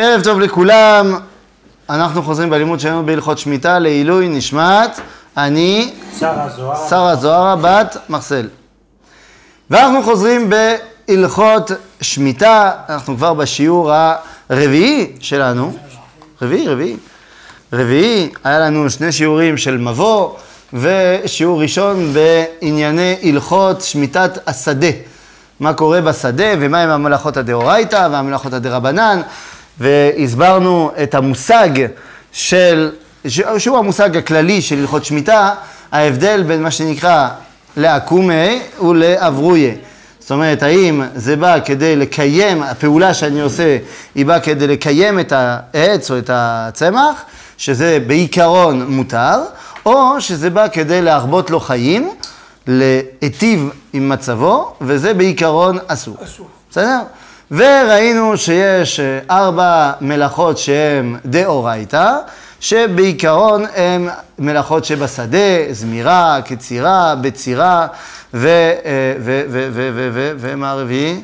ערב טוב לכולם, אנחנו חוזרים בלימוד שלנו בהלכות שמיטה לעילוי נשמת, אני שרה זוהרה. בת מחסל. ואנחנו חוזרים בהלכות שמיטה, אנחנו כבר בשיעור הרביעי שלנו, רביעי, רביעי, רביעי, היה לנו שני שיעורים של מבוא ושיעור ראשון בענייני הלכות שמיטת השדה. מה קורה בשדה ומהם המלאכות הדאורייתא והמלאכות הדרבנן והסברנו את המושג של, שהוא המושג הכללי של הלכות שמיטה, ההבדל בין מה שנקרא לעקומי ולאברוי. זאת אומרת, האם זה בא כדי לקיים, הפעולה שאני עושה היא באה כדי לקיים את העץ או את הצמח, שזה בעיקרון מותר, או שזה בא כדי להרבות לו חיים, להיטיב עם מצבו, וזה בעיקרון אסור. אסור. בסדר? וראינו שיש אה, ארבע מלאכות שהן דאורייתא, שבעיקרון הן מלאכות שבשדה, זמירה, קצירה, בצירה, ו... אה, ו... ו... ו... ו... ו... ומה הרביעי?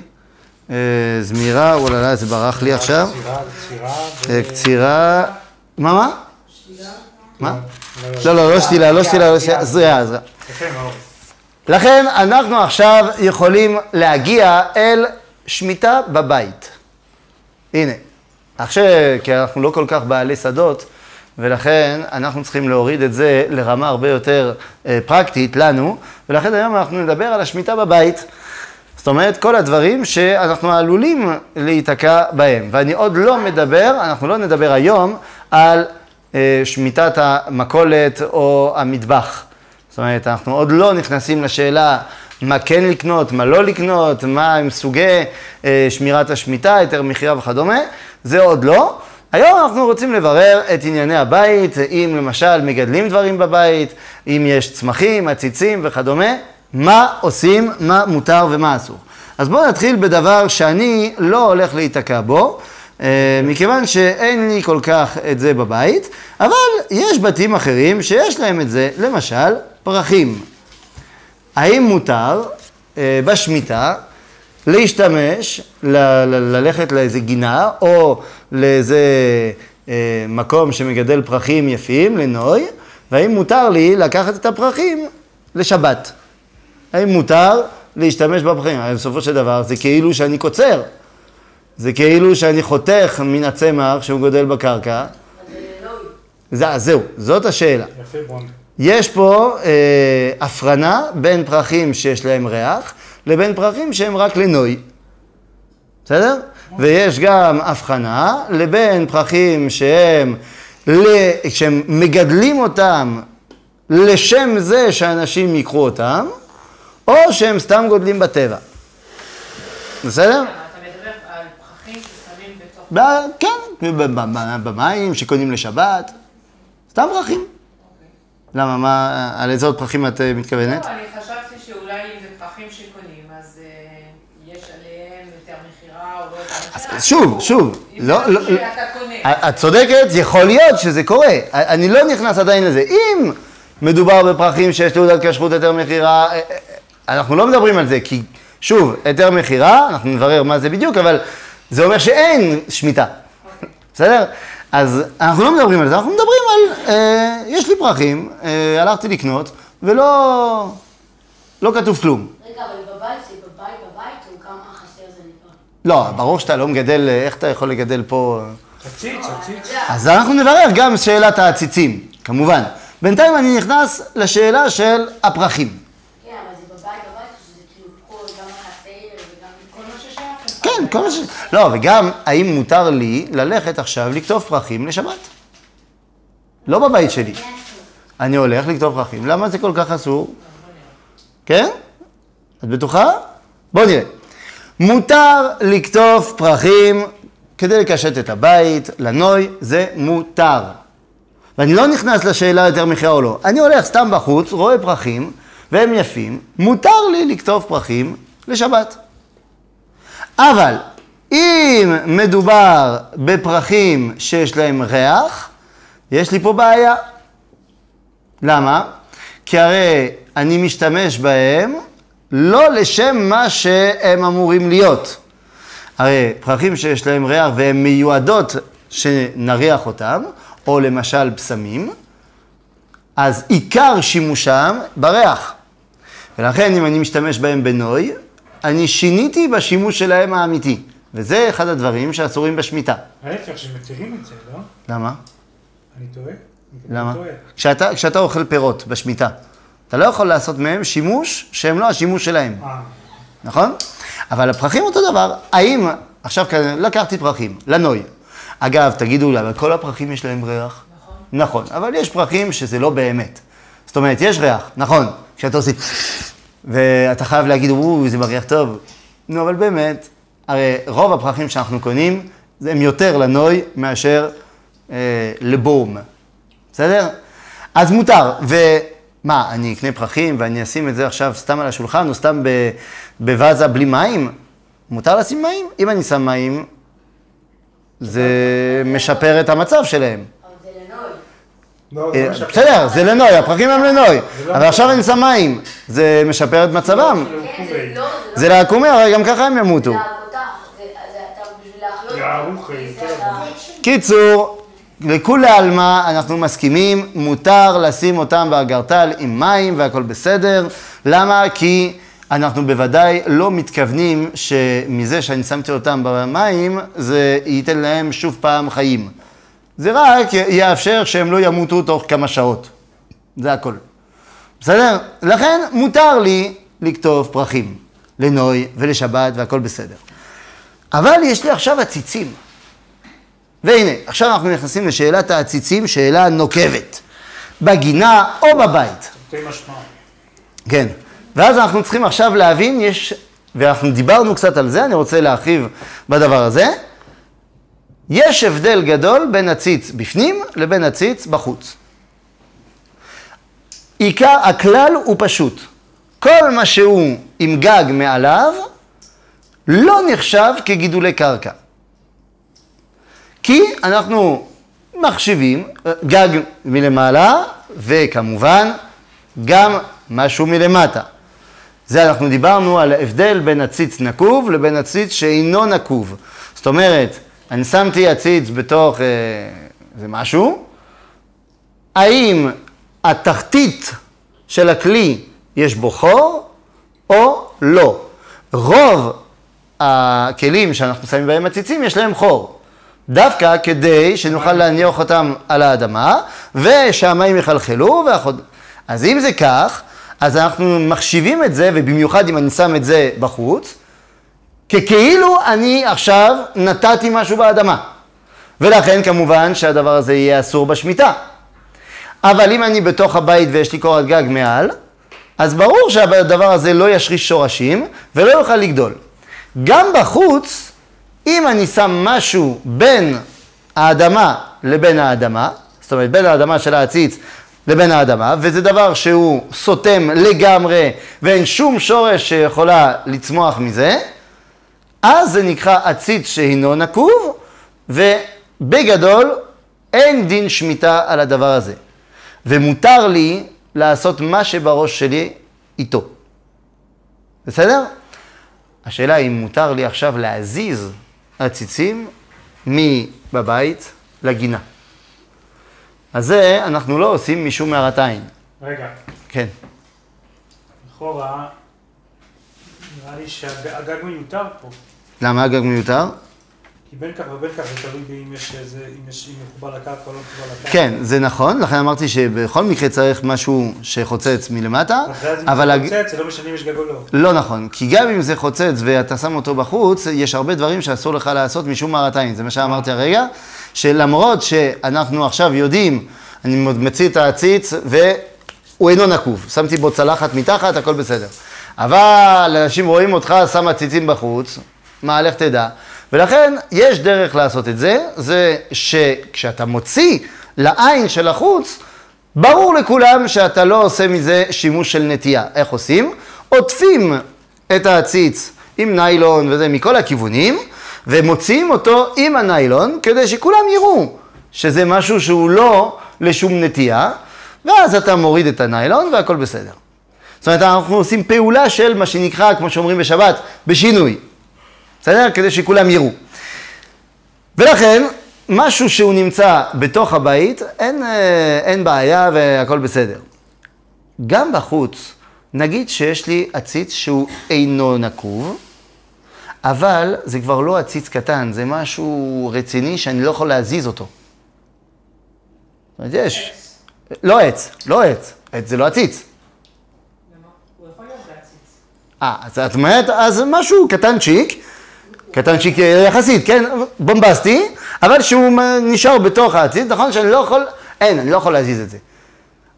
אה, זמירה, וואלה, זה ברח לי עכשיו. קצירה, מה מה? מה? לא, לא, לא, לא שתילה, לא שתילה, לא שתילה, זריעה, זריעה. לכן אנחנו עכשיו יכולים להגיע אל שמיטה בבית. הנה, עכשיו, כי אנחנו לא כל כך בעלי שדות, ולכן אנחנו צריכים להוריד את זה לרמה הרבה יותר אה, פרקטית לנו, ולכן היום אנחנו נדבר על השמיטה בבית. זאת אומרת, כל הדברים שאנחנו עלולים להיתקע בהם. ואני עוד לא מדבר, אנחנו לא נדבר היום על אה, שמיטת המכולת או המטבח. זאת אומרת, אנחנו עוד לא נכנסים לשאלה מה כן לקנות, מה לא לקנות, מה הם סוגי אה, שמירת השמיטה, היתר מכירה וכדומה, זה עוד לא. היום אנחנו רוצים לברר את ענייני הבית, אם למשל מגדלים דברים בבית, אם יש צמחים, עציצים וכדומה, מה עושים, מה מותר ומה אסור. אז בואו נתחיל בדבר שאני לא הולך להיתקע בו, אה, מכיוון שאין לי כל כך את זה בבית, אבל יש בתים אחרים שיש להם את זה, למשל פרחים. האם מותר אה, בשמיטה להשתמש, ל- ל- ללכת לאיזה גינה או לאיזה אה, מקום שמגדל פרחים יפים, לנוי, והאם מותר לי לקחת את הפרחים לשבת? האם מותר להשתמש בפרחים? הרי בסופו של דבר זה כאילו שאני קוצר, זה כאילו שאני חותך מן הצמח שהוא גודל בקרקע. זה, זהו, זאת השאלה. יפה בונד. יש פה אה, הפרנה בין פרחים שיש להם ריח לבין פרחים שהם רק לנוי. בסדר? ויש גם הבחנה לבין פרחים שהם. שהם מגדלים אותם לשם זה שאנשים ייקחו אותם, או שהם סתם גודלים בטבע. בסדר? אתה מדבר על פרחים ששמים בתוך... ב- כן, במים שקונים לשבת, סתם פרחים. למה, מה, על איזה עוד פרחים את אה, מתכוונת? לא, אני חשבתי שאולי אם זה פרחים שקונים, אז אה, יש עליהם יותר מכירה או לא יותר מכירה. שוב, שוב, לא, לא, קונה. את צודקת, יכול להיות שזה קורה. אני לא נכנס עדיין לזה. אם מדובר בפרחים שיש תעודת כשרות היתר מכירה, אנחנו לא מדברים על זה, כי שוב, היתר מכירה, אנחנו נברר מה זה בדיוק, אבל זה אומר שאין שמיטה. בסדר? אז אנחנו לא מדברים על זה, אנחנו מדברים על, אה, יש לי פרחים, אה, הלכתי לקנות, ולא לא כתוב כלום. רגע, אבל בבית זה בבית בבית, או כמה חסר זה נקרא? לא, ברור שאתה לא מגדל, אה, איך אתה יכול לגדל פה... עציץ, עציץ. אז אנחנו נברר גם שאלת העציצים, כמובן. בינתיים אני נכנס לשאלה של הפרחים. כן, אבל זה בבית בבית, או שזה כאילו כל, גם החסר וגם כל מה ששייך לך. כן, כל מה ש... לא, וגם, האם מותר לי ללכת עכשיו לקטוף פרחים לשבת? לא בבית שלי. אני הולך לקטוף פרחים, למה זה כל כך אסור? כן? את בטוחה? בוא נראה. מותר לקטוף פרחים כדי לקשט את הבית, לנוי, זה מותר. ואני לא נכנס לשאלה יותר מחיה או לא. אני הולך סתם בחוץ, רואה פרחים, והם יפים, מותר לי לקטוף פרחים לשבת. אבל אם מדובר בפרחים שיש להם ריח, יש לי פה בעיה. למה? כי הרי אני משתמש בהם לא לשם מה שהם אמורים להיות. הרי פרחים שיש להם ריח והן מיועדות שנריח אותם, או למשל בשמים, אז עיקר שימושם בריח. ולכן אם אני משתמש בהם בנוי, אני שיניתי בשימוש שלהם האמיתי. וזה אחד הדברים שאסורים בשמיטה. ההפך, שמתירים את זה, לא? למה? אני טועה? למה? כשאתה, כשאתה אוכל פירות בשמיטה, אתה לא יכול לעשות מהם שימוש שהם לא השימוש שלהם, אה, נכון? אבל הפרחים אותו דבר. האם, עכשיו כאן לקחתי פרחים, לנוי. אגב, תגידו לי, אבל כל הפרחים יש להם ריח? נכון. נכון, אבל יש פרחים שזה לא באמת. זאת אומרת, יש ריח, נכון, כשאתה עושה... ואתה חייב להגיד, וואו, זה מריח טוב. נו, אבל באמת, הרי רוב הפרחים שאנחנו קונים, הם יותר לנוי מאשר אה, לבום. בסדר? אז מותר. ומה, אני אקנה פרחים ואני אשים את זה עכשיו סתם על השולחן, או סתם ב- בוואזה בלי מים? מותר לשים מים? אם אני שם מים, זה משפר את המצב שלהם. אבל זה לנוי. לא, זה אה, מה שאתה- בסדר, זה לנוי, הפרחים הם לנוי. לא אבל עכשיו שם מים, זה משפר את מצבם. זה כן. זה לא, לעקומי, הרי גם ככה הם ימותו. כן. קיצור, לכולי עלמא אנחנו מסכימים, מותר לשים אותם באגרטל עם מים והכל בסדר. למה? כי אנחנו בוודאי לא מתכוונים שמזה שאני שמתי אותם במים, זה ייתן להם שוב פעם חיים. זה רק יאפשר שהם לא ימותו תוך כמה שעות. זה הכל. בסדר? לכן מותר לי לכתוב פרחים לנוי ולשבת והכל בסדר. אבל יש לי עכשיו עציצים. והנה, עכשיו אנחנו נכנסים לשאלת העציצים, שאלה נוקבת. בגינה או בבית. כן. ואז אנחנו צריכים עכשיו להבין, יש, ואנחנו דיברנו קצת על זה, אני רוצה להרחיב בדבר הזה. יש הבדל גדול בין הציץ בפנים לבין הציץ בחוץ. עיקר, הכלל הוא פשוט. כל מה שהוא עם גג מעליו, לא נחשב כגידולי קרקע. כי אנחנו מחשיבים גג מלמעלה, וכמובן גם משהו מלמטה. זה אנחנו דיברנו על ההבדל בין הציץ נקוב לבין הציץ שאינו נקוב. זאת אומרת, אני שמתי הציץ בתוך אה, איזה משהו, האם התחתית של הכלי יש בו חור או לא. רוב הכלים שאנחנו שמים בהם עציצים יש להם חור. דווקא כדי שנוכל להניח אותם על האדמה ושהמים יחלחלו והחוד... אז אם זה כך, אז אנחנו מחשיבים את זה, ובמיוחד אם אני שם את זה בחוץ, ככאילו אני עכשיו נתתי משהו באדמה. ולכן כמובן שהדבר הזה יהיה אסור בשמיטה. אבל אם אני בתוך הבית ויש לי קורת גג מעל, אז ברור שהדבר הזה לא ישריש שורשים ולא יוכל לגדול. גם בחוץ, אם אני שם משהו בין האדמה לבין האדמה, זאת אומרת בין האדמה של העציץ לבין האדמה, וזה דבר שהוא סותם לגמרי ואין שום שורש שיכולה לצמוח מזה, אז זה נקרא עציץ שהינו נקוב, ובגדול אין דין שמיטה על הדבר הזה. ומותר לי לעשות מה שבראש שלי איתו. בסדר? השאלה היא אם מותר לי עכשיו להזיז עציצים מבבית לגינה. אז זה אנחנו לא עושים משום מערת עין. רגע, כן. לכאורה, נראה לי שהגג מיותר פה. למה הגג מיותר? כי בין כך ובין כך זה תלוי באם יש איזה, אם יש, אם מחובר לקרקע או לא מחובר לקרקע. כן, זה נכון, לכן אמרתי שבכל מקרה צריך משהו שחוצץ מלמטה, אחרי זה אם אבל... זה חוצץ, זה לא משנה אם יש גג או לא. לא נכון, כי גם אם זה חוצץ ואתה שם אותו בחוץ, יש הרבה דברים שאסור לך לעשות משום מערת עין. זה מה שאמרתי הרגע, שלמרות שאנחנו עכשיו יודעים, אני מציא את העציץ והוא אינו נקוב. שמתי בו צלחת מתחת, הכל בסדר. אבל אנשים רואים אותך שם עציצים בחוץ, מה, לך תדע. ולכן יש דרך לעשות את זה, זה שכשאתה מוציא לעין של החוץ, ברור לכולם שאתה לא עושה מזה שימוש של נטייה. איך עושים? עוטפים את העציץ עם ניילון וזה מכל הכיוונים, ומוציאים אותו עם הניילון כדי שכולם יראו שזה משהו שהוא לא לשום נטייה, ואז אתה מוריד את הניילון והכל בסדר. זאת אומרת, אנחנו עושים פעולה של מה שנקרא, כמו שאומרים בשבת, בשינוי. בסדר? כדי שכולם יראו. ולכן, משהו שהוא נמצא בתוך הבית, אין, אה, אין בעיה והכל בסדר. גם בחוץ, נגיד שיש לי עציץ שהוא אינו נקוב, אבל זה כבר לא עציץ קטן, זה משהו רציני שאני לא יכול להזיז אותו. זאת אומרת, יש. לא עץ, לא עץ. עץ זה לא עציץ. הוא יכול להיות בעציץ. אה, אז את אומרת, אז משהו קטנצ'יק, קטנצ'יק יחסית, כן, בומבסטי, אבל שהוא נשאר בתוך העציץ, נכון שאני לא יכול, אין, אני לא יכול להזיז את זה.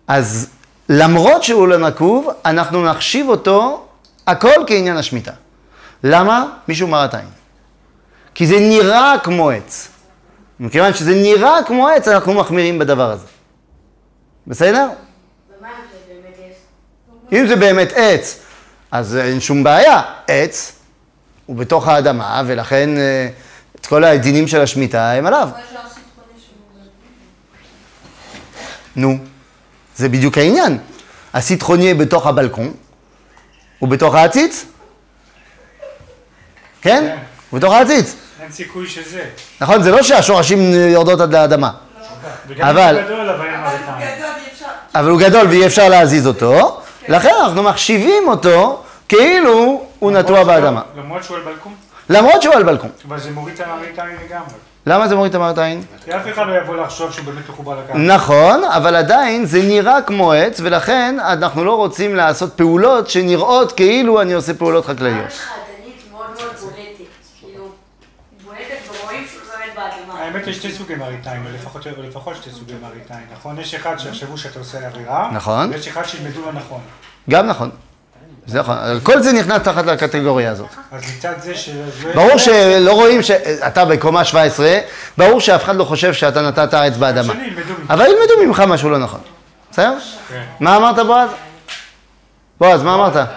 אז למרות שהוא לא נקוב, אנחנו נחשיב אותו הכל כעניין השמיטה. למה? מישהו מרת עין. כי זה נראה כמו עץ. מכיוון שזה נראה כמו עץ, אנחנו מחמירים בדבר הזה. בסדר? אם זה באמת עץ, אז אין שום בעיה. עץ הוא בתוך האדמה, ולכן אה, את כל הדינים של השמיטה הם עליו. נו, זה בדיוק העניין. הסיטרוניה בתוך הבלקון, הוא בתוך העציץ? כן? הוא בתוך העציץ. אין סיכוי שזה. נכון, זה לא שהשורשים יורדות עד לאדמה, אבל- אם הוא גדול, אבל הוא גדול ואי אפשר להזיז אותו, לכן אנחנו מחשיבים אותו כאילו הוא נטוע באדמה. למרות שהוא על בלקון, למרות שהוא על בלקון. אבל זה מוריד את המראית עין לגמרי. למה זה מוריד את המרת עין? כי אף אחד לא יבוא לחשוב שהוא באמת מחובר לקרקע. נכון, אבל עדיין זה נראה כמו עץ, ולכן אנחנו לא רוצים לעשות פעולות שנראות כאילו אני עושה פעולות חקלאיות. יש לך עדנית מאוד מאוד בולטת, כאילו, בולטת ורואים שהוא זורק באדמה. האמת יש שתי סוגי מראית לפחות- לפחות שתי סוגי מראית עין, נכון? יש אחד שיחשבו שאתה עושה עבירה, נכון. ויש אחד שילמדו לא נכון. גם נכון. זה נכון. כל זה נכנס תחת לקטגוריה הזאת. אז מצד זה ש... ברור שלא רואים שאתה בקומה 17, ברור שאף אחד לא חושב שאתה נתת עץ באדמה. אבל ילמדו ממך משהו לא נכון. בסדר? כן. מה אמרת בועז? בועז, מה אמרת?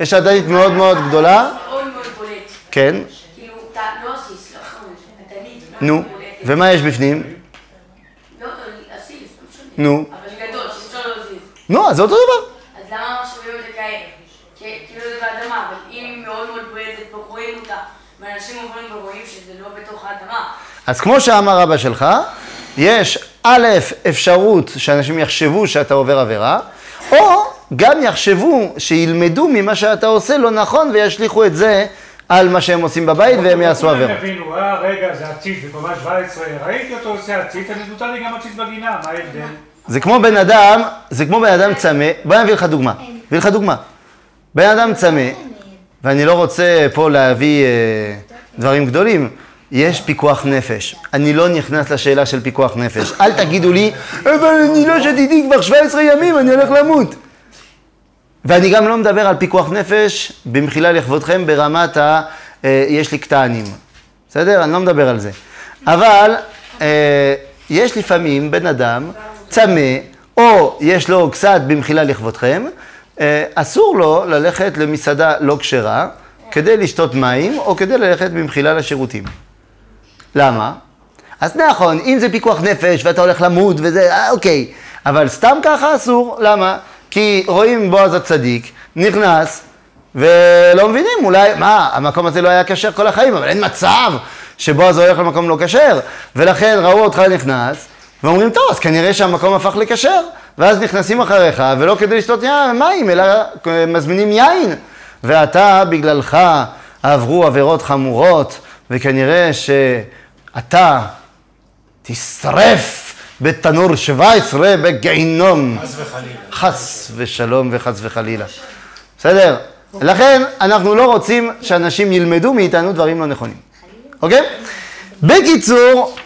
יש עדנית מאוד מאוד גדולה. כן. כאילו, לא לא נו. ומה יש בפנים? לא. נו. נו, אז זה אותו דבר. אז למה זה זה באדמה, אבל אם היא מאוד מאוד בולטת ורואים אותה, ואנשים עוברים ורואים שזה לא בתוך האדמה, אז כמו שאמר אבא שלך, יש א', אפשרות שאנשים יחשבו שאתה עובר עבירה, או גם יחשבו, שילמדו ממה שאתה עושה לא נכון וישליכו את זה על מה שהם עושים בבית והם יעשו עבירות. כולם יבינו, אה, רגע, זה עציץ, בקומה 17, ראיתי אותו עושה עציץ, אני מותר לי גם עציץ בגינה, מה ההבדל? זה כמו בן אדם, זה כמו בן אדם צמא, בוא אני אביא לך דוגמה, אביא לך דוגמה. בן אדם צמא, ואני לא רוצה פה להביא אה, דברים גדולים, יש פיקוח נפש. אני לא נכנס לשאלה של פיקוח נפש. אל תגידו לי, אבל אני לא שתיתי כבר 17 ימים, אני הולך למות. ואני גם לא מדבר על פיקוח נפש, במחילה לכבודכם, ברמת ה... אה, יש לי קטענים. בסדר? אני לא מדבר על זה. אבל אה, יש לפעמים בן אדם צמא, או יש לו קצת במחילה לכבודכם, אסור לו ללכת למסעדה לא כשרה כדי לשתות מים, או כדי ללכת במחילה לשירותים. למה? אז נכון, אם זה פיקוח נפש ואתה הולך למות וזה, אה, אוקיי, אבל סתם ככה אסור, למה? כי רואים בועז הצדיק, נכנס, ולא מבינים, אולי, מה, המקום הזה לא היה כשר כל החיים, אבל אין מצב שבועז הולך למקום לא כשר, ולכן ראו אותך נכנס, ואומרים, טוב, אז כנראה שהמקום הפך לכשר, ואז נכנסים אחריך, ולא כדי לשתות מים, אלא אה, מזמינים יין, ואתה, בגללך, עברו עבירות חמורות, וכנראה שאתה תשרף בתנור 17 בגיהינום. חס וחלילה. חס ושלום וחס וחלילה. בסדר? לכן אנחנו לא רוצים שאנשים ילמדו מאיתנו דברים לא נכונים. אוקיי? בקיצור,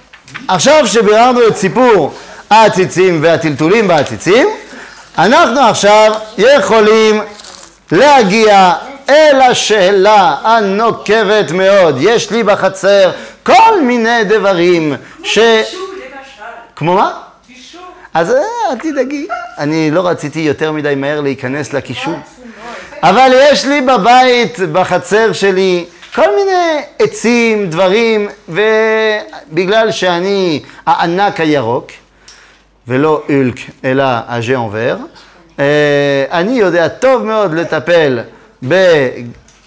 עכשיו שביררנו את סיפור העציצים והטלטולים בעציצים, אנחנו עכשיו יכולים להגיע אל השאלה הנוקבת מאוד. יש לי בחצר כל מיני דברים ש... כמו מה? אז אה, אל תדאגי, אני לא רציתי יותר מדי מהר להיכנס לקישור. אבל יש לי בבית, בחצר שלי, כל מיני עצים, דברים, ובגלל שאני הענק הירוק, ולא אולק, אלא הז'אנבר, אני יודע טוב מאוד לטפל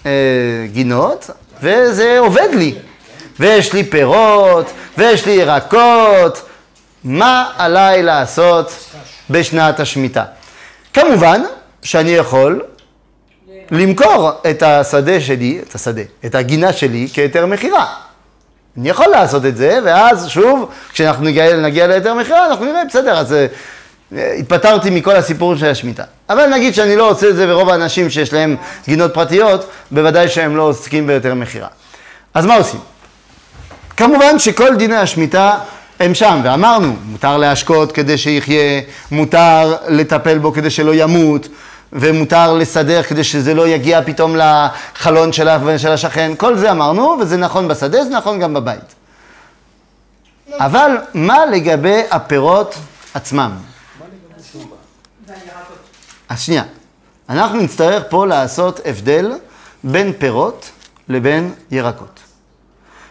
בגינות, וזה עובד לי. ויש לי פירות, ויש לי ירקות, מה עליי לעשות בשנת השמיטה? כמובן שאני יכול למכור את השדה שלי, את השדה, את הגינה שלי כהיתר מכירה. אני יכול לעשות את זה, ואז שוב, כשאנחנו נגיע, נגיע להיתר מכירה, אנחנו נראה, בסדר, אז אה, התפטרתי מכל הסיפור של השמיטה. אבל נגיד שאני לא עושה את זה, ורוב האנשים שיש להם גינות פרטיות, בוודאי שהם לא עוסקים בהיתר מכירה. אז מה עושים? כמובן שכל דיני השמיטה הם שם, ואמרנו, מותר להשקות כדי שיחיה, מותר לטפל בו כדי שלא ימות, ומותר לסדר כדי שזה לא יגיע פתאום לחלון של ה- של השכן, כל זה אמרנו, וזה נכון בשדה, זה נכון גם בבית. אבל מה לגבי הפירות עצמם? אז שנייה, אנחנו נצטרך פה לעשות הבדל בין פירות לבין ירקות.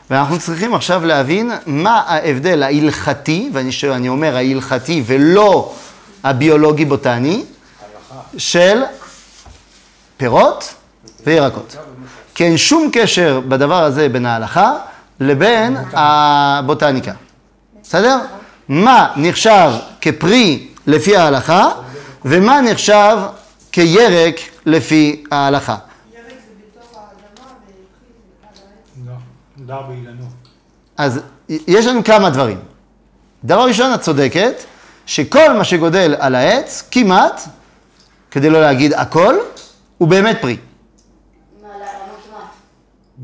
ואנחנו צריכים עכשיו להבין מה ההבדל ההלכתי, ואני אומר ההלכתי ולא הביולוגי-בוטני, של פירות וירקות. כי אין שום קשר בדבר הזה בין ההלכה לבין הבוטניקה. בסדר? מה נחשב כפרי לפי ההלכה, ומה נחשב כירק לפי ההלכה. אז יש לנו כמה דברים. דבר ראשון, את צודקת, שכל מה שגודל על העץ, כמעט, כדי לא להגיד הכל, הוא באמת פרי.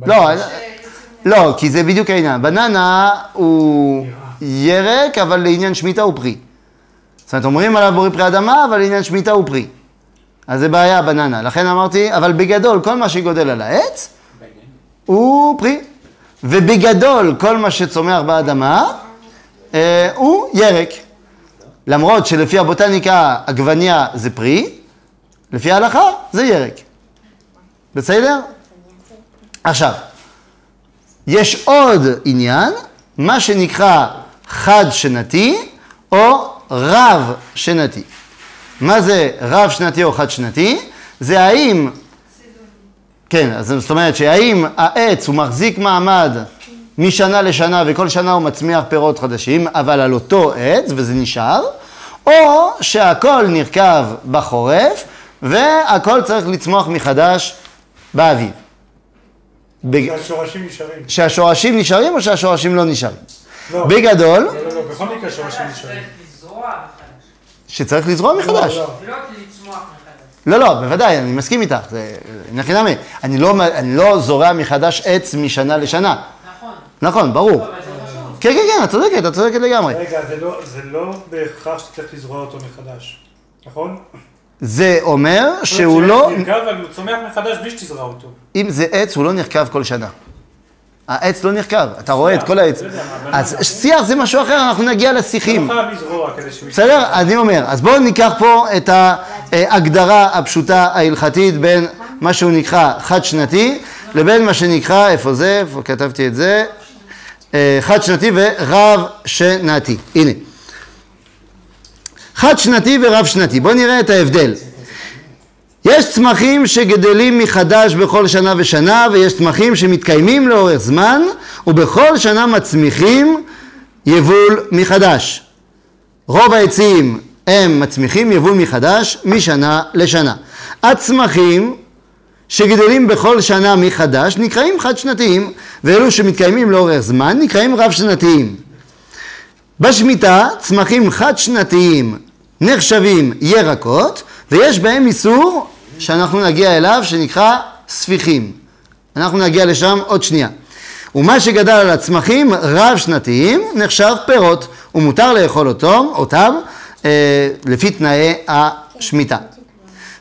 לא, לא, כי זה בדיוק העניין. בננה הוא ירק, אבל לעניין שמיטה הוא פרי. זאת אומרת, אומרים עליו בורא פרי אדמה, אבל לעניין שמיטה הוא פרי. אז זה בעיה בננה. לכן אמרתי, אבל בגדול, כל מה שגודל על העץ, הוא פרי. ובגדול, כל מה שצומח באדמה, אה, הוא ירק. למרות שלפי הבוטניקה עגבניה זה פרי, לפי ההלכה זה ירק. בסדר? עכשיו, יש עוד עניין, מה שנקרא חד-שנתי או רב-שנתי. מה זה רב-שנתי או חד-שנתי? זה האם, כן, אז זאת אומרת שהאם העץ הוא מחזיק מעמד משנה לשנה וכל שנה הוא מצמיח פירות חדשים, אבל על אותו עץ וזה נשאר, או שהכל נרקב בחורף והכל צריך לצמוח מחדש באביב. בג- השורשים נשארים. שהשורשים נשארים או שהשורשים לא נשארים? לא. בגדול, לא, לא, לא, בכל מקרה שורשים נשארים. צריך לזרוע מחדש. שצריך לזרוע מחדש. לא, לא מחדש. לא, לא, בוודאי, אני מסכים איתך, זה נכי אני לא, אני לא זורע מחדש עץ משנה לשנה. נכון. נכון, ברור. כן, כן, כן, את צודקת, את צודקת לגמרי. רגע, זה לא- זה לא בהכרח שצריך לזרוע אותו מחדש, נכון? זה אומר שהוא זאת לא, אומרת, נרכב, אבל הוא צומח מחדש בלי שתזרע אותו. אם זה עץ, הוא לא נרכב כל שנה. העץ לא נרכב, אתה רואה את כל העץ. לא אז שיח זה משהו אחר, אנחנו נגיע לשיחים. לא שהוא... בסדר? אני אומר, אז בואו ניקח פה את ההגדרה הפשוטה ההלכתית בין מה שהוא נקרא חד-שנתי לבין מה שנקרא, איפה זה? איפה כתבתי את זה? אה, חד-שנתי ורב-שנתי. הנה. חד-שנתי ורב-שנתי. בואו נראה את ההבדל. יש צמחים שגדלים מחדש בכל שנה ושנה, ויש צמחים שמתקיימים לאורך זמן, ובכל שנה מצמיחים יבול מחדש. רוב העצים הם מצמיחים יבול מחדש משנה לשנה. הצמחים שגדלים בכל שנה מחדש נקראים חד-שנתיים, ואלו שמתקיימים לאורך זמן נקראים רב-שנתיים. בשמיטה צמחים חד-שנתיים נחשבים ירקות, ויש בהם איסור שאנחנו נגיע אליו שנקרא ספיחים. אנחנו נגיע לשם עוד שנייה. ומה שגדל על הצמחים רב-שנתיים נחשב פירות, ומותר לאכול אותם, אותם אה, לפי תנאי השמיטה.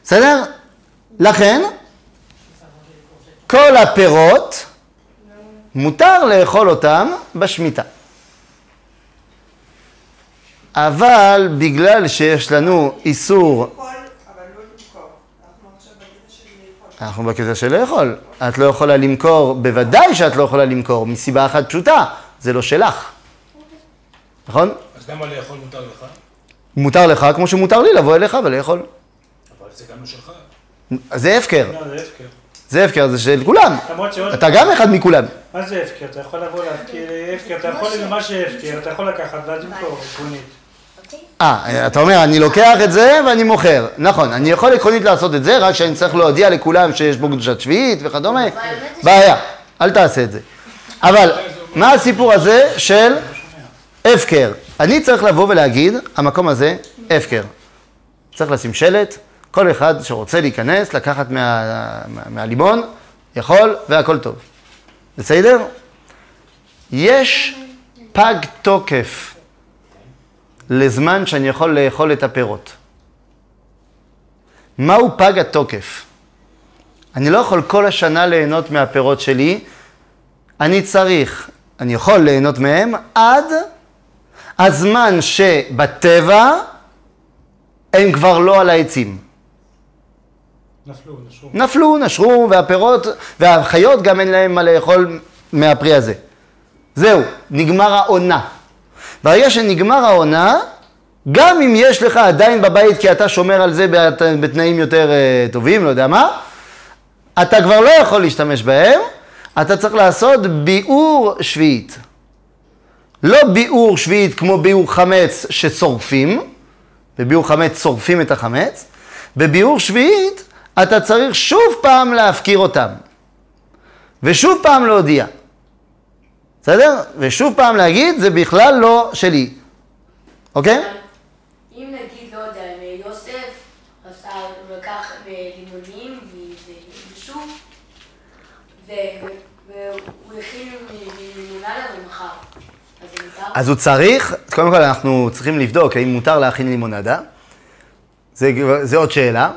בסדר? לכן, כל הפירות מותר לאכול אותם בשמיטה. אבל בגלל שיש לנו איסור, לא. אנחנו בקטע של לאכול. את לא יכולה למכור, בוודאי שאת לא יכולה למכור, מסיבה אחת פשוטה, זה לא שלך. נכון? אז למה לאכול מותר לך? מותר לך כמו שמותר לי לבוא אליך ולאכול. אבל זה גם לא שלך. אז זה הפקר. לא, זה הפקר. זה הפקר, זה של כולם. אתה גם אחד מכולם. מה זה הפקר? אתה יכול לבוא להפקיר הפקר, אתה יכול, מה שהפקר, אתה יכול לקחת ואז למכור עקרונית. אה, אתה אומר, אני לוקח את זה ואני מוכר. נכון, אני יכול עקרונית לעשות את זה, רק שאני צריך להודיע לכולם שיש בו קדושת שביעית וכדומה. בעיה, אל תעשה את זה. אבל, מה הסיפור הזה של הפקר? אני צריך לבוא ולהגיד, המקום הזה, הפקר. צריך לשים שלט, כל אחד שרוצה להיכנס, לקחת מה, מה, מהלימון, יכול, והכל טוב. בסדר? יש פג תוקף לזמן שאני יכול לאכול את הפירות. מהו פג התוקף? אני לא יכול כל השנה ליהנות מהפירות שלי, אני צריך, אני יכול ליהנות מהם עד הזמן שבטבע הם כבר לא על העצים. נפלו, נשרו. נפלו, נשרו, והפירות, והחיות גם אין להם מה לאכול מהפרי הזה. זהו, נגמר העונה. ברגע שנגמר העונה, גם אם יש לך עדיין בבית כי אתה שומר על זה בת- בתנאים יותר uh, טובים, לא יודע מה, אתה כבר לא יכול להשתמש בהם, אתה צריך לעשות ביעור שביעית. לא ביעור שביעית כמו ביעור חמץ ששורפים, בביעור חמץ שורפים את החמץ, בביעור שביעית אתה צריך שוב פעם להפקיר אותם, ושוב פעם להודיע. בסדר? ושוב פעם להגיד, זה בכלל לא שלי. אוקיי? אם נגיד, לא יודע, יוסף עשה, לקח לימונים ושוב, והוא הכין לימונדה ומכר. אז זה מותר? אז הוא צריך, קודם כל אנחנו צריכים לבדוק האם מותר להכין לימונדה. זה, זה עוד שאלה.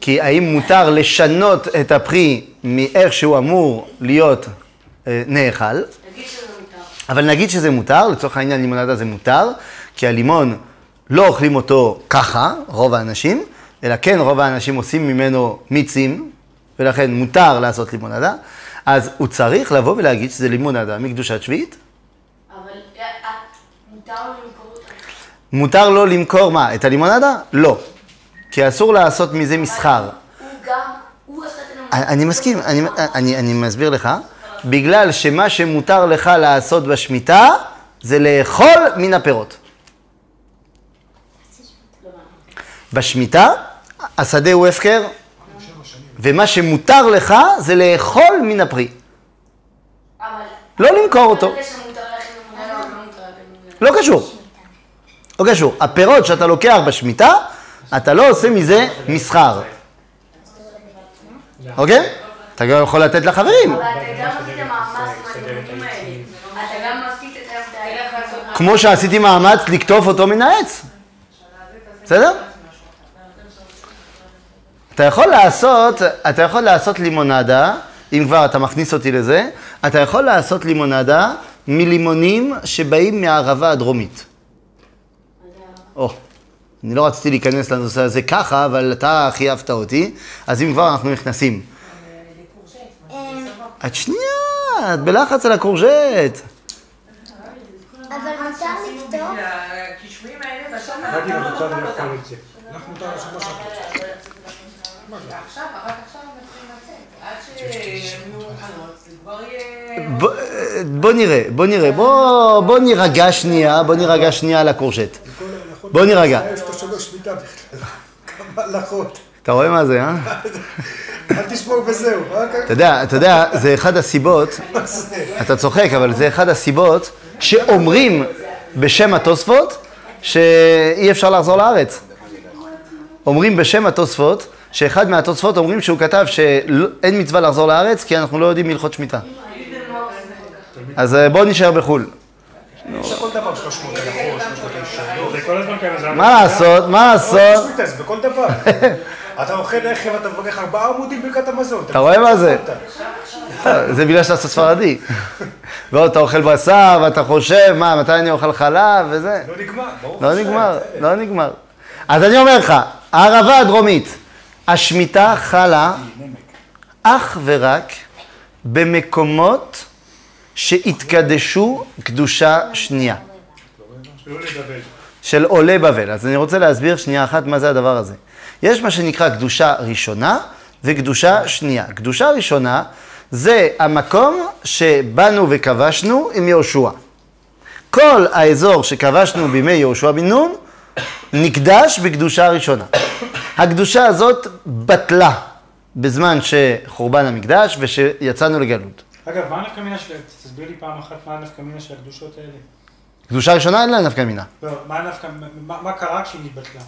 כי האם מותר לשנות את הפרי מאיך שהוא אמור להיות אה, נאכל. נגיד שזה מותר. אבל נגיד שזה מותר, לצורך העניין לימונדה זה מותר, כי הלימון לא אוכלים אותו ככה, רוב האנשים, אלא כן רוב האנשים עושים ממנו מיצים, ולכן מותר לעשות לימונדה, אז הוא צריך לבוא ולהגיד שזה לימונדה מקדושת שביעית. אבל אה, אה, מותר לו למכור אותה. מותר לו למכור מה? את הלימונדה? לא. כי אסור לעשות מזה מסחר. הוא גם, הוא עשה את הלימונדה. אני מסכים, אני, אני, אני מסביר לך, בגלל שמה שמותר לך לעשות בשמיטה זה לאכול מן הפירות. בשמיטה השדה הוא הפקר, ומה שמותר לך זה לאכול מן הפרי. לא למכור אותו. לא קשור. לא קשור. הפירות שאתה לוקח בשמיטה, אתה לא עושה מזה מסחר. אוקיי? אתה גם יכול לתת לחברים. אבל אתה גם עשית מאמץ עם הלימונים האלה. אתה גם עשית את הזאת. כמו שעשיתי מאמץ לקטוף אותו מן העץ. בסדר? אתה יכול לעשות, אתה יכול לעשות לימונדה, אם כבר אתה מכניס אותי לזה, אתה יכול לעשות לימונדה מלימונים שבאים מהערבה הדרומית. או, אני לא רציתי להיכנס לנושא הזה ככה, אבל אתה חייבת אותי, אז אם כבר אנחנו נכנסים. את שנייה, את בלחץ על הקורז'ט. אבל מותר כבר יהיה... בוא, בוא נראה, בוא נראה, בוא, בוא נירגע שנייה, בוא נירגע שנייה על הקורשט. בוא נירגע. שמיטה בכלל. כמה הלכות. אתה רואה מה זה, אה? אל תשמעו וזהו. אתה יודע, אתה יודע, זה אחד הסיבות, אתה צוחק, אבל זה אחד הסיבות שאומרים בשם התוספות שאי אפשר לחזור לארץ. אומרים בשם התוספות, שאחד מהתוספות אומרים שהוא כתב שאין מצווה לחזור לארץ כי אנחנו לא יודעים הלכות שמיטה. אז אה, בואו נשאר בחו"ל. יש לכל דבר 300 הלכות, 300 ישנות. זה כל הזמן ככה, זה... מה לעשות, מה לעשות? בכל דבר. אתה אוכל לחם, אתה מברך ארבעה עמודים ברכת המזון. אתה רואה מה זה? זה בגלל שאתה ספרדי. ועוד אתה אוכל בשר, ואתה חושב, מה, מתי אני אוכל חלב, וזה. לא נגמר, לא. נגמר, לא נגמר. אז אני אומר לך, הערבה הדרומית, השמיטה חלה אך ורק במקומות שהתקדשו קדושה שנייה, לא. של עולי בבל. אז אני רוצה להסביר שנייה אחת מה זה הדבר הזה. יש מה שנקרא קדושה ראשונה, וקדושה שנייה. קדושה ראשונה זה המקום שבאנו וכבשנו עם יהושע. כל האזור שכבשנו בימי יהושע בן נון נקדש בקדושה ראשונה. הקדושה הזאת בטלה בזמן שחורבן המקדש ושיצאנו לגלות. אגב, מה הנפקא מינה של... תסביר לי פעם אחת מה הנפקא מינה של הקדושות האלה. קדושה ראשונה אין לה נפקא מינה. לא, מה הנפקא... מה מה קרה כשהיא נתבטלה?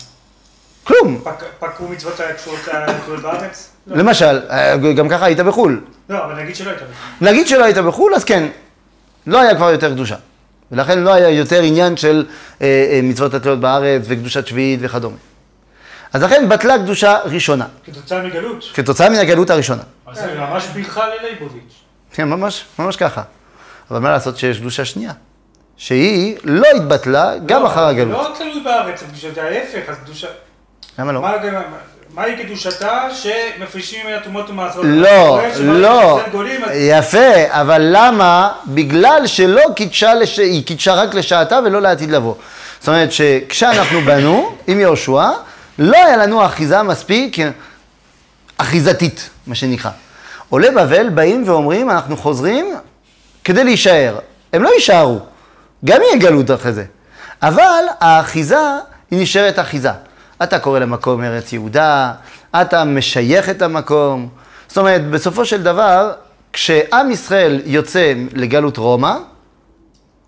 כלום. פק- פקעו מצוות הקשורות הקשורות בארץ? לא. למשל, אה, גם ככה היית בחו"ל. לא, אבל נגיד שלא הייתה בכלל. נגיד שלא היית בחו"ל, אז כן, לא היה כבר יותר קדושה. ולכן לא היה יותר עניין של אה, אה, מצוות התלויות בארץ וקדושת שביעית וכדומה. אז לכן בטלה קדושה ראשונה, כתוצאה מגלות. כתוצאה מן הגלות הראשונה. אז זה ממש בדיחה ללייבוביץ'. כן, ממש, ממש ככה. אבל מה לעשות שיש קדושה שנייה, שהיא לא התבטלה גם לא, אחר הגלות. לא תלוי בארץ, זה ההפך, אז קדושה... למה לא? מה- מה- מהי קדושתה שמפרישים ממנה תרומות ומעשרות? לא, לא, יפה, אבל למה? בגלל שלא קידשה, לש... היא קידשה רק לשעתה ולא לעתיד לבוא. זאת אומרת שכשאנחנו בנו עם יהושע, לא היה לנו אחיזה מספיק אחיזתית, מה שנקרא. עולי בבל באים ואומרים, אנחנו חוזרים כדי להישאר. הם לא יישארו, גם יהיה גלות אחרי זה. אבל האחיזה היא נשארת אחיזה. אתה קורא למקום ארץ יהודה, אתה משייך את המקום. זאת אומרת, בסופו של דבר, כשעם ישראל יוצא לגלות רומא,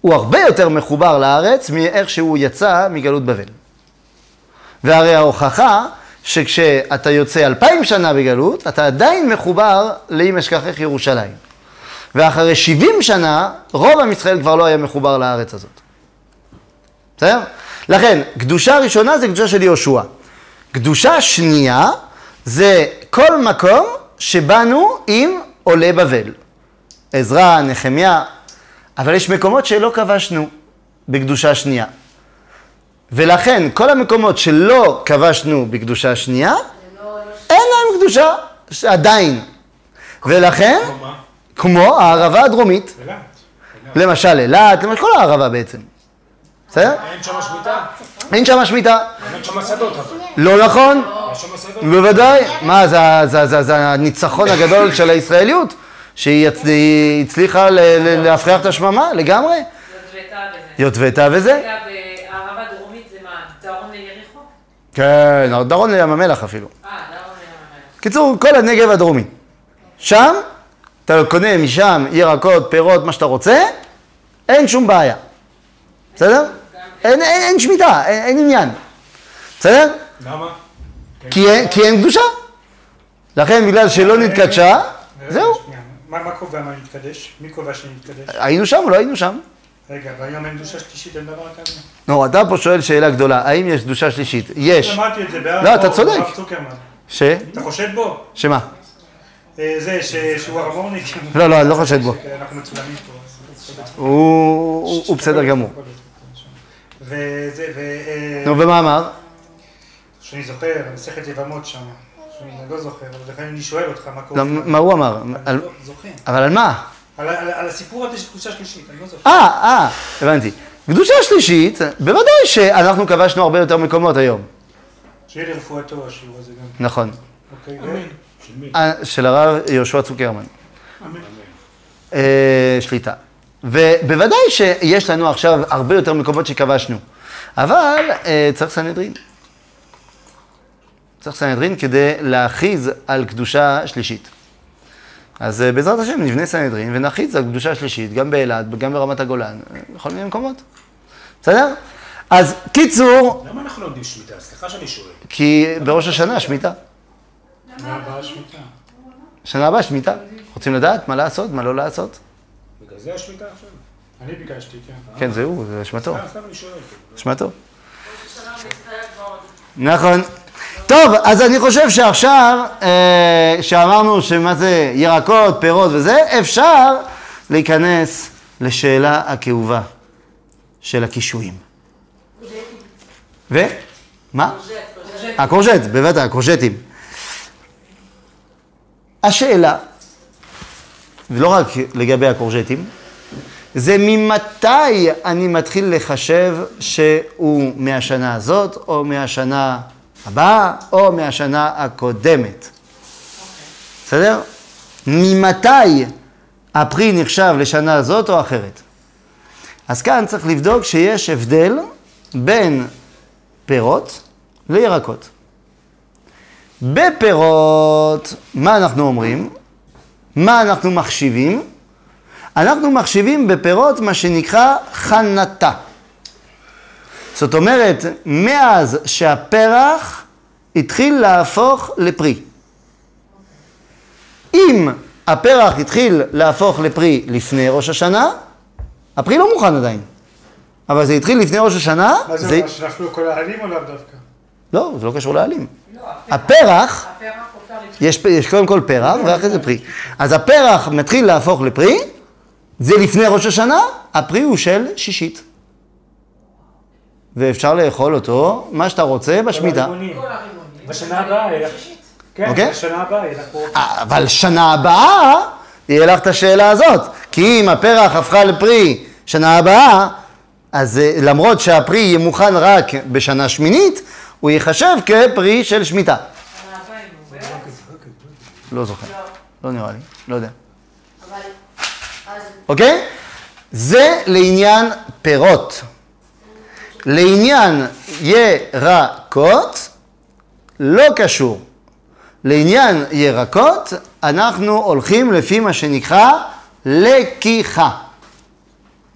הוא הרבה יותר מחובר לארץ מאיך שהוא יצא מגלות בבל. והרי ההוכחה שכשאתה יוצא אלפיים שנה בגלות, אתה עדיין מחובר לאם אשכחך ירושלים. ואחרי שבעים שנה, רוב עם ישראל כבר לא היה מחובר לארץ הזאת. בסדר? לכן, קדושה ראשונה זה קדושה של יהושע. קדושה שנייה זה כל מקום שבאנו עם עולי בבל. עזרא, נחמיה, אבל יש מקומות שלא כבשנו בקדושה שנייה. ולכן, כל המקומות שלא כבשנו בקדושה שנייה, אין להם קדושה עדיין. ולכן, כמו הערבה הדרומית. למשל אילת, למשל כל הערבה בעצם. בסדר? אין שם שמיטה? אין שם שמיטה. אין שם שדות אבל. לא נכון? שדות? בוודאי. מה, זה, זה, זה, זה הניצחון הגדול של הישראליות? שהיא הצ- היא הצליחה להפריח את השממה לגמרי? יוטבתה וזה. דרום ליריחו? כן, דרון לים המלח אפילו. אה. קיצור, כל הנגב הדרומי. שם, אתה קונה משם ירקות, פירות, מה שאתה רוצה, אין שום בעיה. בסדר? אין, אין, אין שמיטה, אין, אין עניין. בסדר? למה? כי אין, כי אין קדושה. לכן, בגלל שלא נתקדשה, זהו. שנייה, מה קובע מה נתקדש? מי קובע שנתקדש? היינו שם או לא היינו שם? רגע, והיום אין קדושה שלישית, אין דבר כזה? נו, אתה פה שואל שאלה גדולה, האם יש קדושה שלישית? יש. למדתי את זה בהר לא, אתה צודק. ש? אתה חושד בו? שמה? אה, זה, שהוא הרמורניק. לא, לא, אני לא חושד בו. אנחנו מצולמים פה. הוא בסדר גמור. וזה, ו... אה, נו, ומה אמר? שאני זוכר, מסכת יבמות שם. שאני לא זוכר, אבל לכן אני שואל אותך מה קורה. מה הוא אמר? על- לא זוכר. אבל על מה? על- על על הסיפור הזה של קבוצה שלישית, אני לא זוכר. אה, אה, הבנתי. קדושה שלישית, בוודאי שאנחנו כבשנו הרבה יותר מקומות היום. שיהיה לרפואתו השיעור הזה גם. נכון. אוקיי, אמן. של מי? אה, של הרב יהושע צוקרמן. אמן. אה, שליטה. ובוודאי שיש לנו עכשיו הרבה יותר מקומות שכבשנו. אבל אה, צריך סנהדרין. צריך סנהדרין כדי להכריז על קדושה שלישית. אז אה, בעזרת השם נבנה סנהדרין ונכריז על קדושה שלישית, גם באילת, גם ברמת הגולן, אה, בכל מיני מקומות. בסדר? אז קיצור, למה אנחנו לא לומדים שמיטה? סליחה שאני שואל. כי בראש השנה שמיטה. מה הבאה שמיטה? שנה הבאה שמיטה. רוצים לדעת מה לעשות, מה לא לעשות? זה השמיטה עכשיו? אני ביקשתי, כן. כן, זה אשמתו. סתם, סתם אני שואל. אשמתו. נכון. טוב, אז אני חושב שעכשיו, אה, שאמרנו שמה זה ירקות, פירות וזה, אפשר להיכנס לשאלה הכאובה של הקישואים. ו? מה? הקורז'ט, בוודאי, הקורז'טים. השאלה, ולא רק לגבי הקורז'טים, זה ממתי אני מתחיל לחשב שהוא מהשנה הזאת, או מהשנה הבאה, או מהשנה הקודמת. בסדר? ממתי הפרי נחשב לשנה זאת או אחרת? אז כאן צריך לבדוק שיש הבדל בין פירות לירקות. בפירות, מה אנחנו אומרים? מה אנחנו מחשיבים? אנחנו מחשיבים בפירות מה שנקרא חנתה. זאת אומרת, מאז שהפרח התחיל להפוך לפרי. אם הפרח התחיל להפוך לפרי לפני ראש השנה, הפרי לא מוכן עדיין. אבל זה התחיל לפני ראש השנה, מה זה אומר, שנפלו כל העלים או לאו דווקא? לא, זה לא קשור לעלים. הפרח. יש, יש קודם כל פרח ואחרי זה פרי. אז הפרח מתחיל להפוך לפרי, זה לפני ראש השנה, הפרי הוא של שישית. ואפשר לאכול אותו, מה שאתה רוצה, בשמיטה. בשנה הבאה יהיה לך. כן, אוקיי? בשנה הבאה יהיה לך פה. אבל שנה הבאה, יהיה לך את השאלה הזאת. כי אם הפרח הפכה לפרי שנה הבאה, אז אה, למרות שהפרי יהיה מוכן רק בשנה שמינית, הוא ייחשב כפרי של שמיטה. לא זוכר, לא נראה לי, לא יודע. אוקיי? זה לעניין פירות. לעניין ירקות, לא קשור. לעניין ירקות, אנחנו הולכים לפי מה שנקרא לקיחה.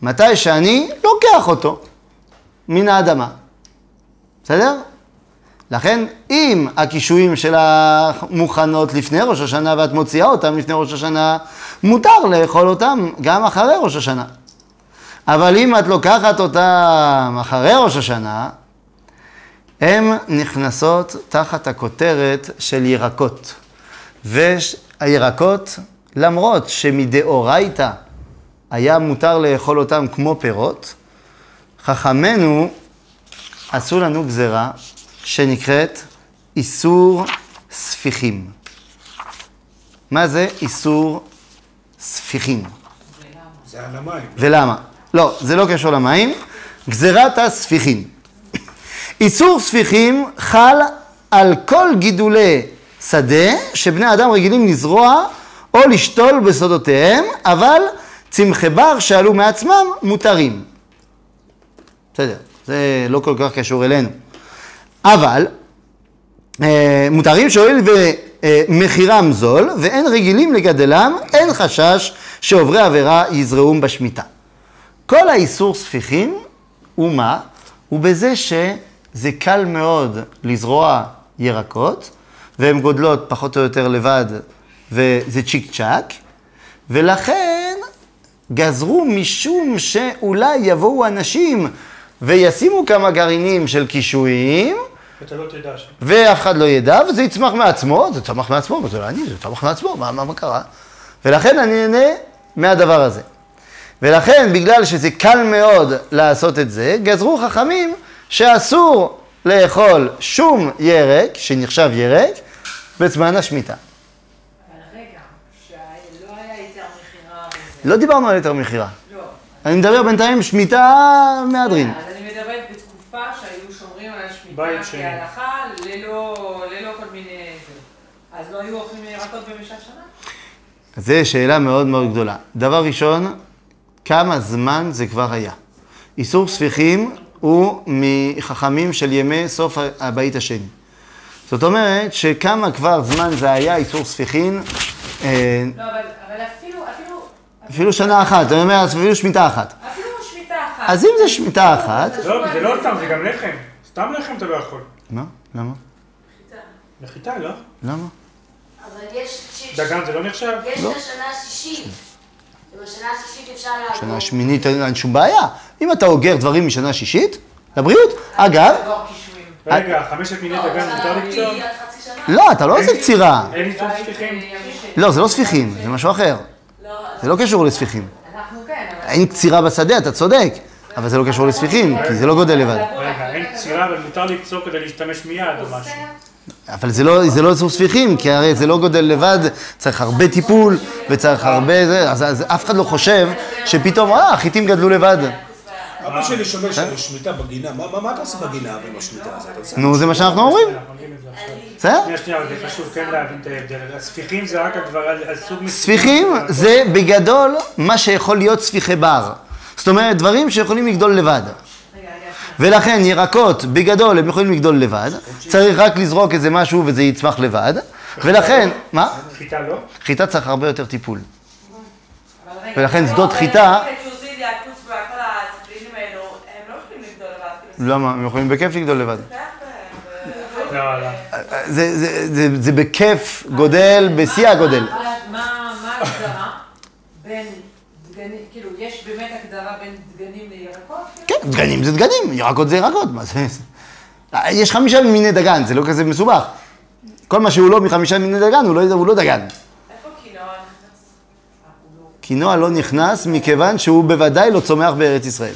מתי שאני לוקח אותו מן האדמה. בסדר? לכן, אם הקישואים שלך מוכנות לפני ראש השנה ואת מוציאה אותם לפני ראש השנה, מותר לאכול אותם גם אחרי ראש השנה. אבל אם את לוקחת אותם אחרי ראש השנה, הן נכנסות תחת הכותרת של ירקות. והירקות, למרות שמדאורייתא היה מותר לאכול אותם כמו פירות, חכמינו עשו לנו גזרה שנקראת איסור ספיחים. מה זה איסור ספיחים? זה על המים. ולמה? לא, זה לא קשור למים. גזירת הספיחים. איסור ספיחים חל על כל גידולי שדה שבני אדם רגילים לזרוע או לשתול בסודותיהם, אבל צמחי בר שעלו מעצמם מותרים. בסדר, זה לא כל כך קשור אלינו. אבל אה, מותרים שהואיל ומחירם זול ואין רגילים לגדלם, אין חשש שעוברי עבירה יזרעום בשמיטה. כל האיסור ספיחים הוא מה? הוא בזה שזה קל מאוד לזרוע ירקות, והן גודלות פחות או יותר לבד, וזה צ'יק צ'אק, ולכן גזרו משום שאולי יבואו אנשים וישימו כמה גרעינים של קישואים, אתה לא תדע ש... ואף אחד לא ידע, וזה יצמח מעצמו, זה צמח מעצמו, אבל זה לא אני, זה צמח מעצמו, מה, מה, מה קרה? ולכן אני נהנה מהדבר הזה. ולכן, בגלל שזה קל מאוד לעשות את זה, גזרו חכמים שאסור לאכול שום ירק, שנחשב ירק, בזמן השמיטה. לא דיברנו על יותר מכירה. לא. אני מדבר בינתיים שמיטה מהדרין. אז אני מדברת בתקופה שהיו שומרים על השמיטה בית שני. כהלכה, ללא ללא כל מיני... זה. אז לא היו אוכלים ירקות במשך שנה? זו שאלה מאוד מאוד גדולה. דבר ראשון, כמה זמן זה כבר היה? איסור ספיחים הוא מחכמים של ימי סוף הבית השני. זאת אומרת שכמה כבר זמן זה היה איסור ספיחין, אה, לא, אבל אבל אפילו, אפילו... אפילו שנה אחת, זאת אומרת אפילו שמיטה אחת. אפילו שמיטה אחת. אז אם זה שמיטה אחת, לא, זה לא סתם, זה גם לחם. סתם לחם אתה לא יכול. מה? למה? לחיטה, לא? למה? אבל יש... ש- דגן זה לא נחשב? יש לא. את השנה השישית. ובשנה השישית אפשר לעבור. שנה שמינית אין שום בעיה. אם אתה אוגר דברים משנה שישית, לבריאות. אגב, קישואים. רגע, חמשת מיני לא, דגן בשנה מותר לקצור? לא, אתה לא עושה קצירה. אין איסור ספיחים? לא, זה לא ספיחים, זה משהו אחר. לא, זה לא קשור לספיחים. אנחנו כן. אין קצירה בשדה, אתה צודק, אבל זה לא קשור לספיחים, כי זה לא גודל לבד. רגע, אין קצירה, אבל מותר לקצור כדי להשתמש מיד או משהו. אבל זה לא, זה לא איסור ספיחים, כי הרי זה לא גודל לבד, צריך הרבה טיפול, וצריך הרבה זה, אז, אז אף אחד לא חושב שפתאום, אה, החיטים גדלו לבד. אבא שלי שומר שמיטה בגינה, מה- מה- מה אתה עושה בגינה במשמיטה הזאת? אתה עושה- נו, זה מה שאנחנו אומרים. זה. בסדר? שנייה, חשוב כן להבין את ההבדל. הספיחים זה רק הדבר על סוג. ספיחים זה בגדול מה שיכול להיות ספיחי בר. זאת אומרת, דברים שיכולים לגדול לבד. ולכן ירקות, בגדול, הם יכולים לגדול לבד. צריך רק לזרוק איזה משהו וזה יצמח לבד. ולכן, מה? חיטה לא? חיטה צריך הרבה יותר טיפול. ולכן שדות לא, חיטה, האלו, הם לא יכולים לגדול לבד. כאילו, למה? הם יכולים בכיף לגדול לבד. זה לא, לא. זה, זה, זה, זה בכיף גודל, בשיא הגודל. מה- מה מה ההגדרה בין דגנים, כאילו, יש באמת הגדרה בין דגנים לירקות? כן, דגנים זה דגנים, ירקות זה ירקות, מה זה? יש חמישה מיני דגן, זה לא כזה מסובך. כל מה שהוא לא מחמישה מיני דגן, הוא לא, הוא לא דגן. קינוע לא נכנס מכיוון שהוא בוודאי לא צומח בארץ ישראל.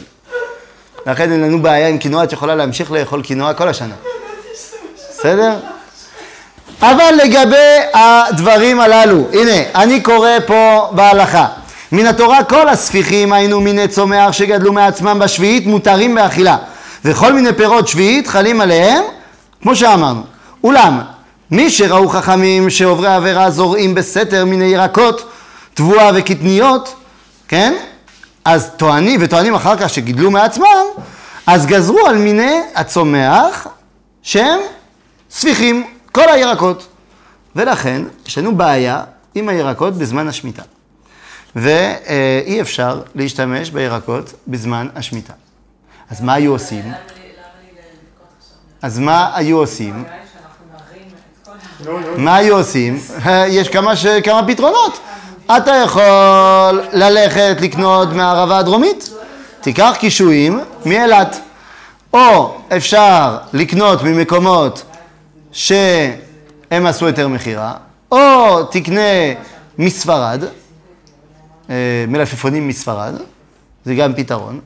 לכן אין לנו בעיה עם קינוע, את יכולה להמשיך לאכול קינוע כל השנה. בסדר? אבל לגבי הדברים הללו, הנה, אני קורא פה בהלכה. מן התורה כל הספיחים היינו מיני צומח שגדלו מעצמם בשביעית מותרים באכילה וכל מיני פירות שביעית חלים עליהם כמו שאמרנו. אולם מי שראו חכמים שעוברי עבירה זורעים בסתר מיני ירקות תבואה וקטניות, כן? אז טוענים, וטוענים אחר כך שגידלו מעצמם, אז גזרו על מיני הצומח שהם ספיחים, כל הירקות. ולכן יש לנו בעיה עם הירקות בזמן השמיטה. ואי אפשר להשתמש בירקות בזמן השמיטה. אז מה היו עושים? אז מה היו עושים? מה היו עושים? יש כמה, פתרונות. אתה יכול ללכת לקנות מהערבה הדרומית, תיקח קישואים מאילת. או אפשר לקנות ממקומות שהם עשו היתר מכירה, או תקנה מספרד, אה, מלפפונים מספרד, זה גם פתרון.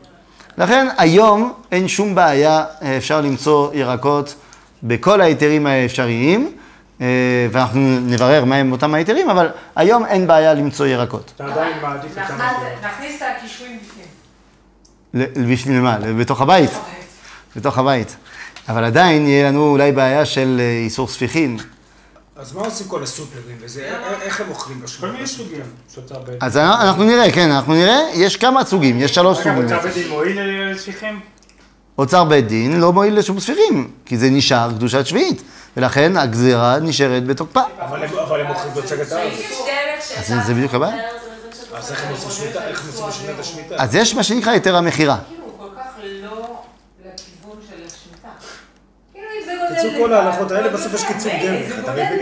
לכן היום אין שום בעיה, אה, אפשר למצוא ירקות בכל ההיתרים האפשריים, אה, ואנחנו נברר מהם אותם ההיתרים, אבל היום אין בעיה למצוא ירקות. אתה עדיין מעדיף את המקום. נכניס את הקישואים בפנים. בשביל מה? בתוך הבית. בתוך הבית. אבל עדיין יהיה לנו אולי בעיה של אה, איסור ספיחין. אז מה עושים כל הסופרים וזה? איך הם אוכלים כל בשמיטה? מיני סוגים. אז אנחנו נראה, כן, אנחנו נראה, יש כמה סוגים, יש שלוש סוגים. מוצר בית דין מועיל לספיחים? אוצר בית דין לא מועיל לשום ספיחים, כי זה נשאר קדושת שביעית, ולכן הגזירה נשארת בתוקפה. אבל הם- אוכלים בצגת הארץ. אז זה- בדיוק הבעיה. אז איך הם עושים שמיטה? איך הם עושים השמיטה? אז יש מה שנקרא היתר המכירה. כאילו, הוא כל כך לא לכיוון של השמיטה. כאילו, אם זה גודל... קיצור כל ההלכות האלה, בסוף יש קיצור דרך.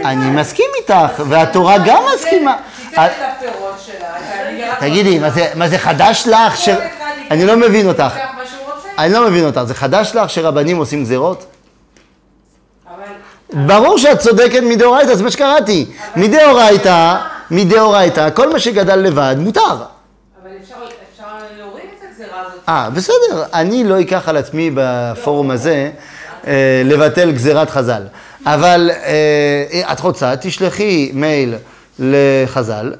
אני מסכים איתך, והתורה גם מסכימה. הירקות תגידי. מה זה- חדש לך? ש- אני לא מבין אותך. אני לא מבין אותך. זה חדש לך שרבנים עושים גזירות? אבל ברור שאת צודקת מדאורייתא, זה מה שקראתי. מדאורייתא, מדאורייתא, כל מה שגדל לבד מותר. אבל אפשר אפשר להוריד את הגזירה הזאת. אה, בסדר. אני לא אקח על עצמי בפורום הזה אה, לבטל גזירת חז"ל. אבל אה, את רוצה, תשלחי מייל לחז"ל,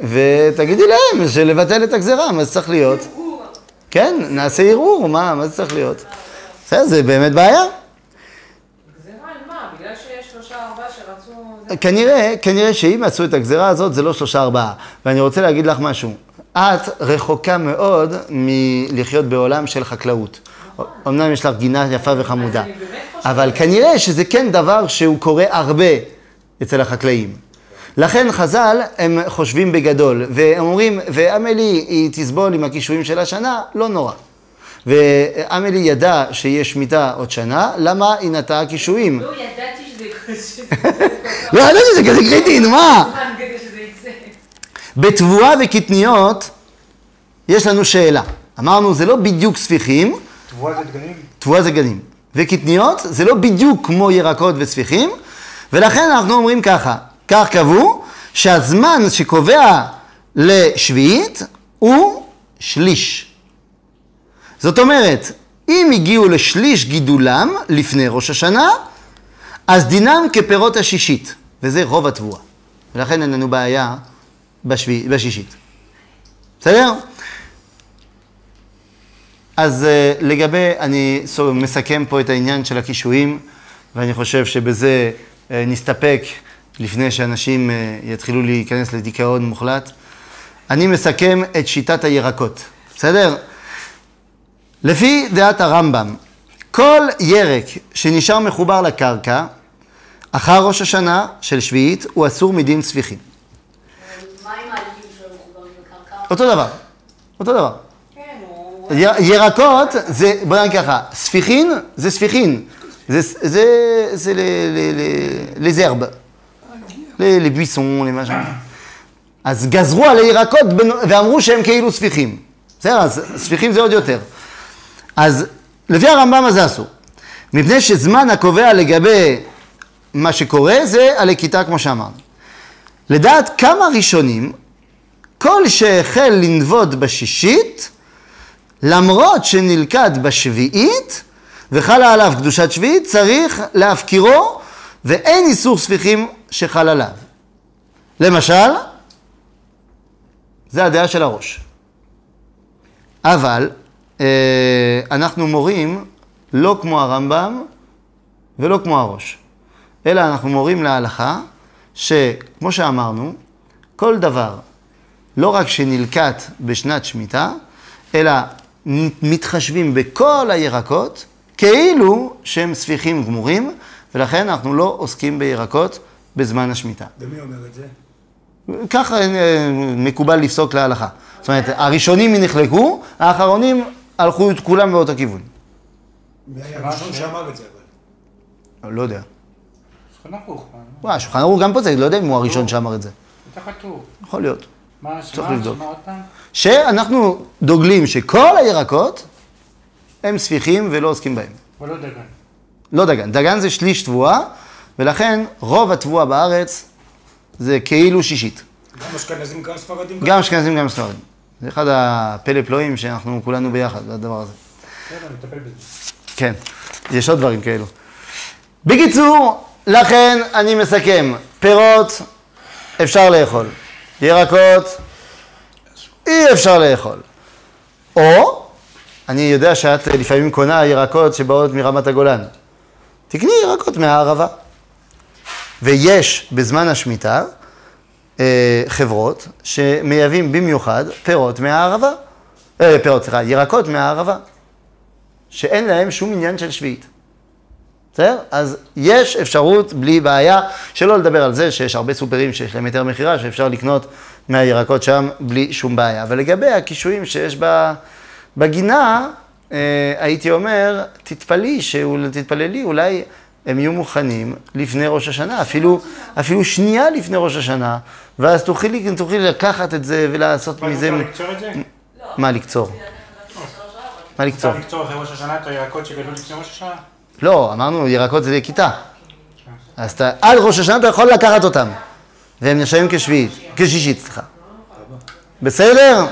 ותגידי להם שלבטל את הגזירה, מה זה צריך להיות? כן, נעשה ערעור, מה, מה זה צריך להיות? בסדר, זה באמת בעיה. כנראה, כנראה שאם עשו את הגזירה הזאת, זה לא שלושה ארבעה. ואני רוצה להגיד לך משהו. את רחוקה מאוד מלחיות בעולם של חקלאות. אמנם יש לך גינה יפה וחמודה, אבל כנראה שזה כן דבר שהוא קורה הרבה אצל החקלאים. לכן חז"ל, הם חושבים בגדול, והם אומרים, ואמלי, היא תסבול עם הכישורים של השנה, לא נורא. ואמלי ידע שיש שמיטה עוד שנה, למה היא נטעה כישורים? לא ידעתי שזה. לא ידעתי שזה כזה קריטי, נו מה? בתבואה וקטניות יש לנו שאלה. אמרנו, זה לא בדיוק ספיחים, תבואה זה דגנים? תבואה זה גנים. וקטניות זה לא בדיוק כמו ירקות וספיחים, ולכן אנחנו אומרים ככה, כך קבעו, שהזמן שקובע לשביעית הוא שליש. זאת אומרת, אם הגיעו לשליש גידולם לפני ראש השנה, אז דינם כפירות השישית, וזה רוב התבואה. ולכן אין לנו בעיה בשבי, בשישית. בסדר? אז אה, לגבי, אני מסכם פה את העניין של הקישואים, ואני חושב שבזה אה, נסתפק לפני שאנשים אה, יתחילו להיכנס לדיכאון מוחלט. אני מסכם את שיטת הירקות, בסדר? לפי דעת הרמב"ם, כל ירק שנשאר מחובר לקרקע, אחר ראש השנה של שביעית, הוא אסור מדין ספיחים. מה עם העלים שלו מחוברים לקרקע? אותו דבר, אותו דבר. ירקות זה, בוא נגיד ככה, ספיחין זה ספיחין, זה, לזרב, לביסון, למשהו. אז גזרו על הירקות ואמרו שהם כאילו ספיחים. בסדר, אז ספיחים זה עוד יותר. אז לפי הרמב"ם הזה אסור. מפני שזמן הקובע לגבי מה שקורה זה הלקיטה כמו שאמרנו. לדעת כמה ראשונים, כל שהחל לנבוד בשישית, למרות שנלכד בשביעית וחלה עליו קדושת שביעית, צריך להפקירו ואין איסור ספיחים שחל עליו. למשל, זה הדעה של הראש. אבל אה, אנחנו מורים לא כמו הרמב"ם ולא כמו הראש, אלא אנחנו מורים להלכה שכמו שאמרנו, כל דבר, לא רק שנלקט בשנת שמיטה, אלא מתחשבים בכל הירקות כאילו שהם ספיחים גמורים, ולכן אנחנו לא עוסקים בירקות בזמן השמיטה. ומי אומר את זה? ככה אה, מקובל לפסוק להלכה. זאת אומרת, הראשונים נחלקו, האחרונים הלכו את כולם באותו כיוון. מי היה הראשון שאמר את זה אבל? לא יודע. שולחן ערוך, מה? וואי, השולחן ערוך גם פה זה, לא יודע אם הוא הראשון שאמר את זה. זה כתוב. יכול להיות. מה, צריך שמה, לבדוק. פעם? שאנחנו דוגלים שכל הירקות הם ספיחים ולא עוסקים בהם. ולא דגן. לא דגן. דגן זה שליש תבואה, ולכן רוב התבואה בארץ זה כאילו שישית. גם אשכנזים, גם ספרדים. גם אשכנזים, גם ספרדים. זה אחד הפלא פלואים שאנחנו כולנו ביחד, בדבר הזה. בסדר, נטפל בזה. כן, יש עוד דברים כאלו. בקיצור, לכן אני מסכם, פירות אפשר לאכול, ירקות אי אפשר לאכול. או, אני יודע שאת לפעמים קונה ירקות שבאות מרמת הגולן. תקני ירקות מהערבה. ויש בזמן השמיטה אה, חברות שמייבאים במיוחד פירות מהערבה. אה, פירות, סליחה, ירקות מהערבה. שאין להם שום עניין של שביעית. בסדר? אז יש אפשרות בלי בעיה, שלא לדבר על זה שיש הרבה סופרים שיש להם יותר מכירה, שאפשר לקנות מהירקות שם בלי שום בעיה. אבל לגבי הקישואים שיש בגינה, אה, הייתי אומר, תתפלאי, תתפללי, אולי הם יהיו מוכנים לפני ראש השנה, אפילו, אפילו שנייה לפני ראש השנה, ואז תוכלי, תוכלי לקחת את זה ולעשות מה, מזה... מותר לקצור את זה? מה לקצור? מה לקצור? לקצור אחרי ראש השנה את הירקות שגדלו לפני ראש השנה? לא, אמרנו ירקות זה לכיתה. אז אתה, עד ראש השנה אתה יכול לקחת אותם. והם נחשבים כשביעית, כשישית, סליחה. בסדר?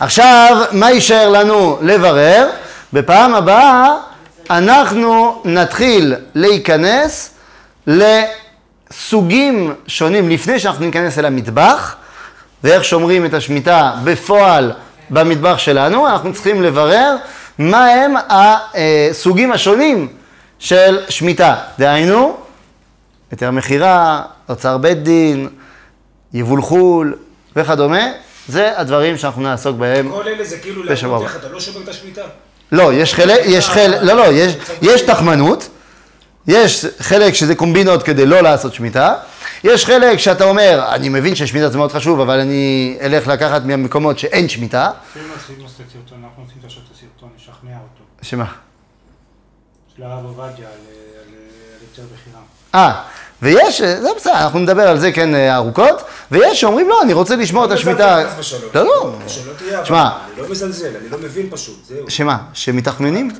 עכשיו, מה יישאר לנו לברר? בפעם הבאה אנחנו נתחיל להיכנס לסוגים שונים, לפני שאנחנו ניכנס אל המטבח, ואיך שומרים את השמיטה בפועל במטבח שלנו, אנחנו צריכים לברר מה הם הסוגים השונים של שמיטה. דהיינו, היתר מכירה, אוצר בית דין, יבול חו"ל וכדומה, זה הדברים שאנחנו נעסוק בהם. כל אלה זה כאילו בשבוע הבא. איך אתה לא שובר את השמיטה. לא, יש חלק, יש חלק, לא, לא, יש, יש תחמנות, יש חלק שזה קומבינות כדי לא לעשות שמיטה, יש חלק שאתה אומר, אני מבין ששמיטה זה מאוד חשוב, אבל אני אלך לקחת מהמקומות שאין שמיטה. לשכנע אותו. שמה? של הרב עובדיה על היתר בחירה. אה, ויש, זה בסדר, אנחנו נדבר על זה כן אה, ארוכות, ויש שאומרים, לא, אני רוצה לשמור את השמיטה. חס ושלום. לא, לא, שלא תהיה, אבל. אני לא מזלזל, אני לא מבין פשוט, זהו. שמה, שמתחמנים?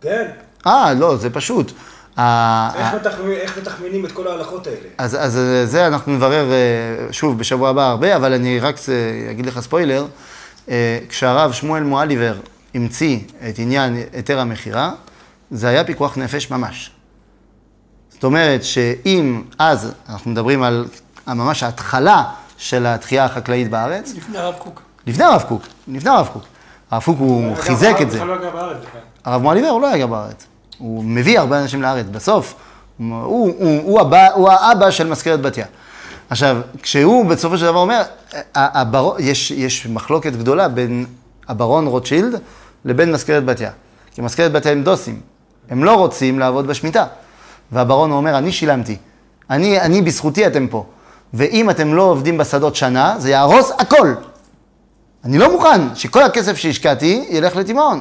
כן, אה, לא, זה פשוט. ה- איך מתחמנים- איך מתחמנים את כל ההלכות האלה? אז, אז אה, זה אנחנו נברר אה, שוב בשבוע הבא הרבה, אבל אני רק אה, אגיד לך ספוילר. אה, כשהרב שמואל מואליבר המציא את עניין היתר המכירה, זה היה פיקוח נפש ממש. זאת אומרת שאם אז, אנחנו מדברים על ממש ההתחלה של התחייה החקלאית בארץ, לפני הרב קוק. לפני הרב קוק, לפני הרב קוק. הרב קוק הוא חיזק את זה. לא. הרב מואליבר הוא לא היה גר בארץ. הוא מביא הרבה אנשים לארץ. בסוף, הוא, הוא, הוא, הבא, הוא האבא של מזכרת בתיה. עכשיו, כשהוא בסופו של דבר אומר, הבר... יש, יש מחלוקת גדולה בין הברון רוטשילד לבין מזכרת בתיה. כי מזכרת בתיה הם דוסים. הם לא רוצים לעבוד בשמיטה. והברון אומר, אני שילמתי. אני, אני בזכותי אתם פה. ואם אתם לא עובדים בשדות שנה, זה יהרוס הכל. אני לא מוכן שכל הכסף שהשקעתי ילך לתימהון.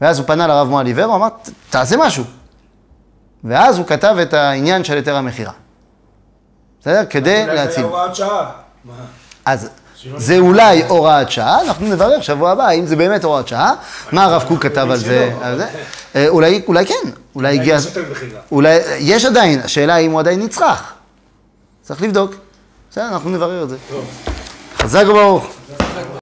ואז הוא פנה לרב מואליבר, הוא אמר, "ת- תעשה משהו. ואז הוא כתב את העניין של היתר המכירה. בסדר? כדי זה להציל. היה הוראת שעה. אז זה אולי הוראת שעה, אנחנו נברר שבוע הבא אם זה באמת הוראת שעה, מה הרב קוק כתב על זה. אה, אולי, אולי כן, אולי הגיע. אולי, יש עדיין, השאלה אם הוא עדיין נצרך. צריך לבדוק. בסדר, אנחנו נברר את זה. חזק וברוך.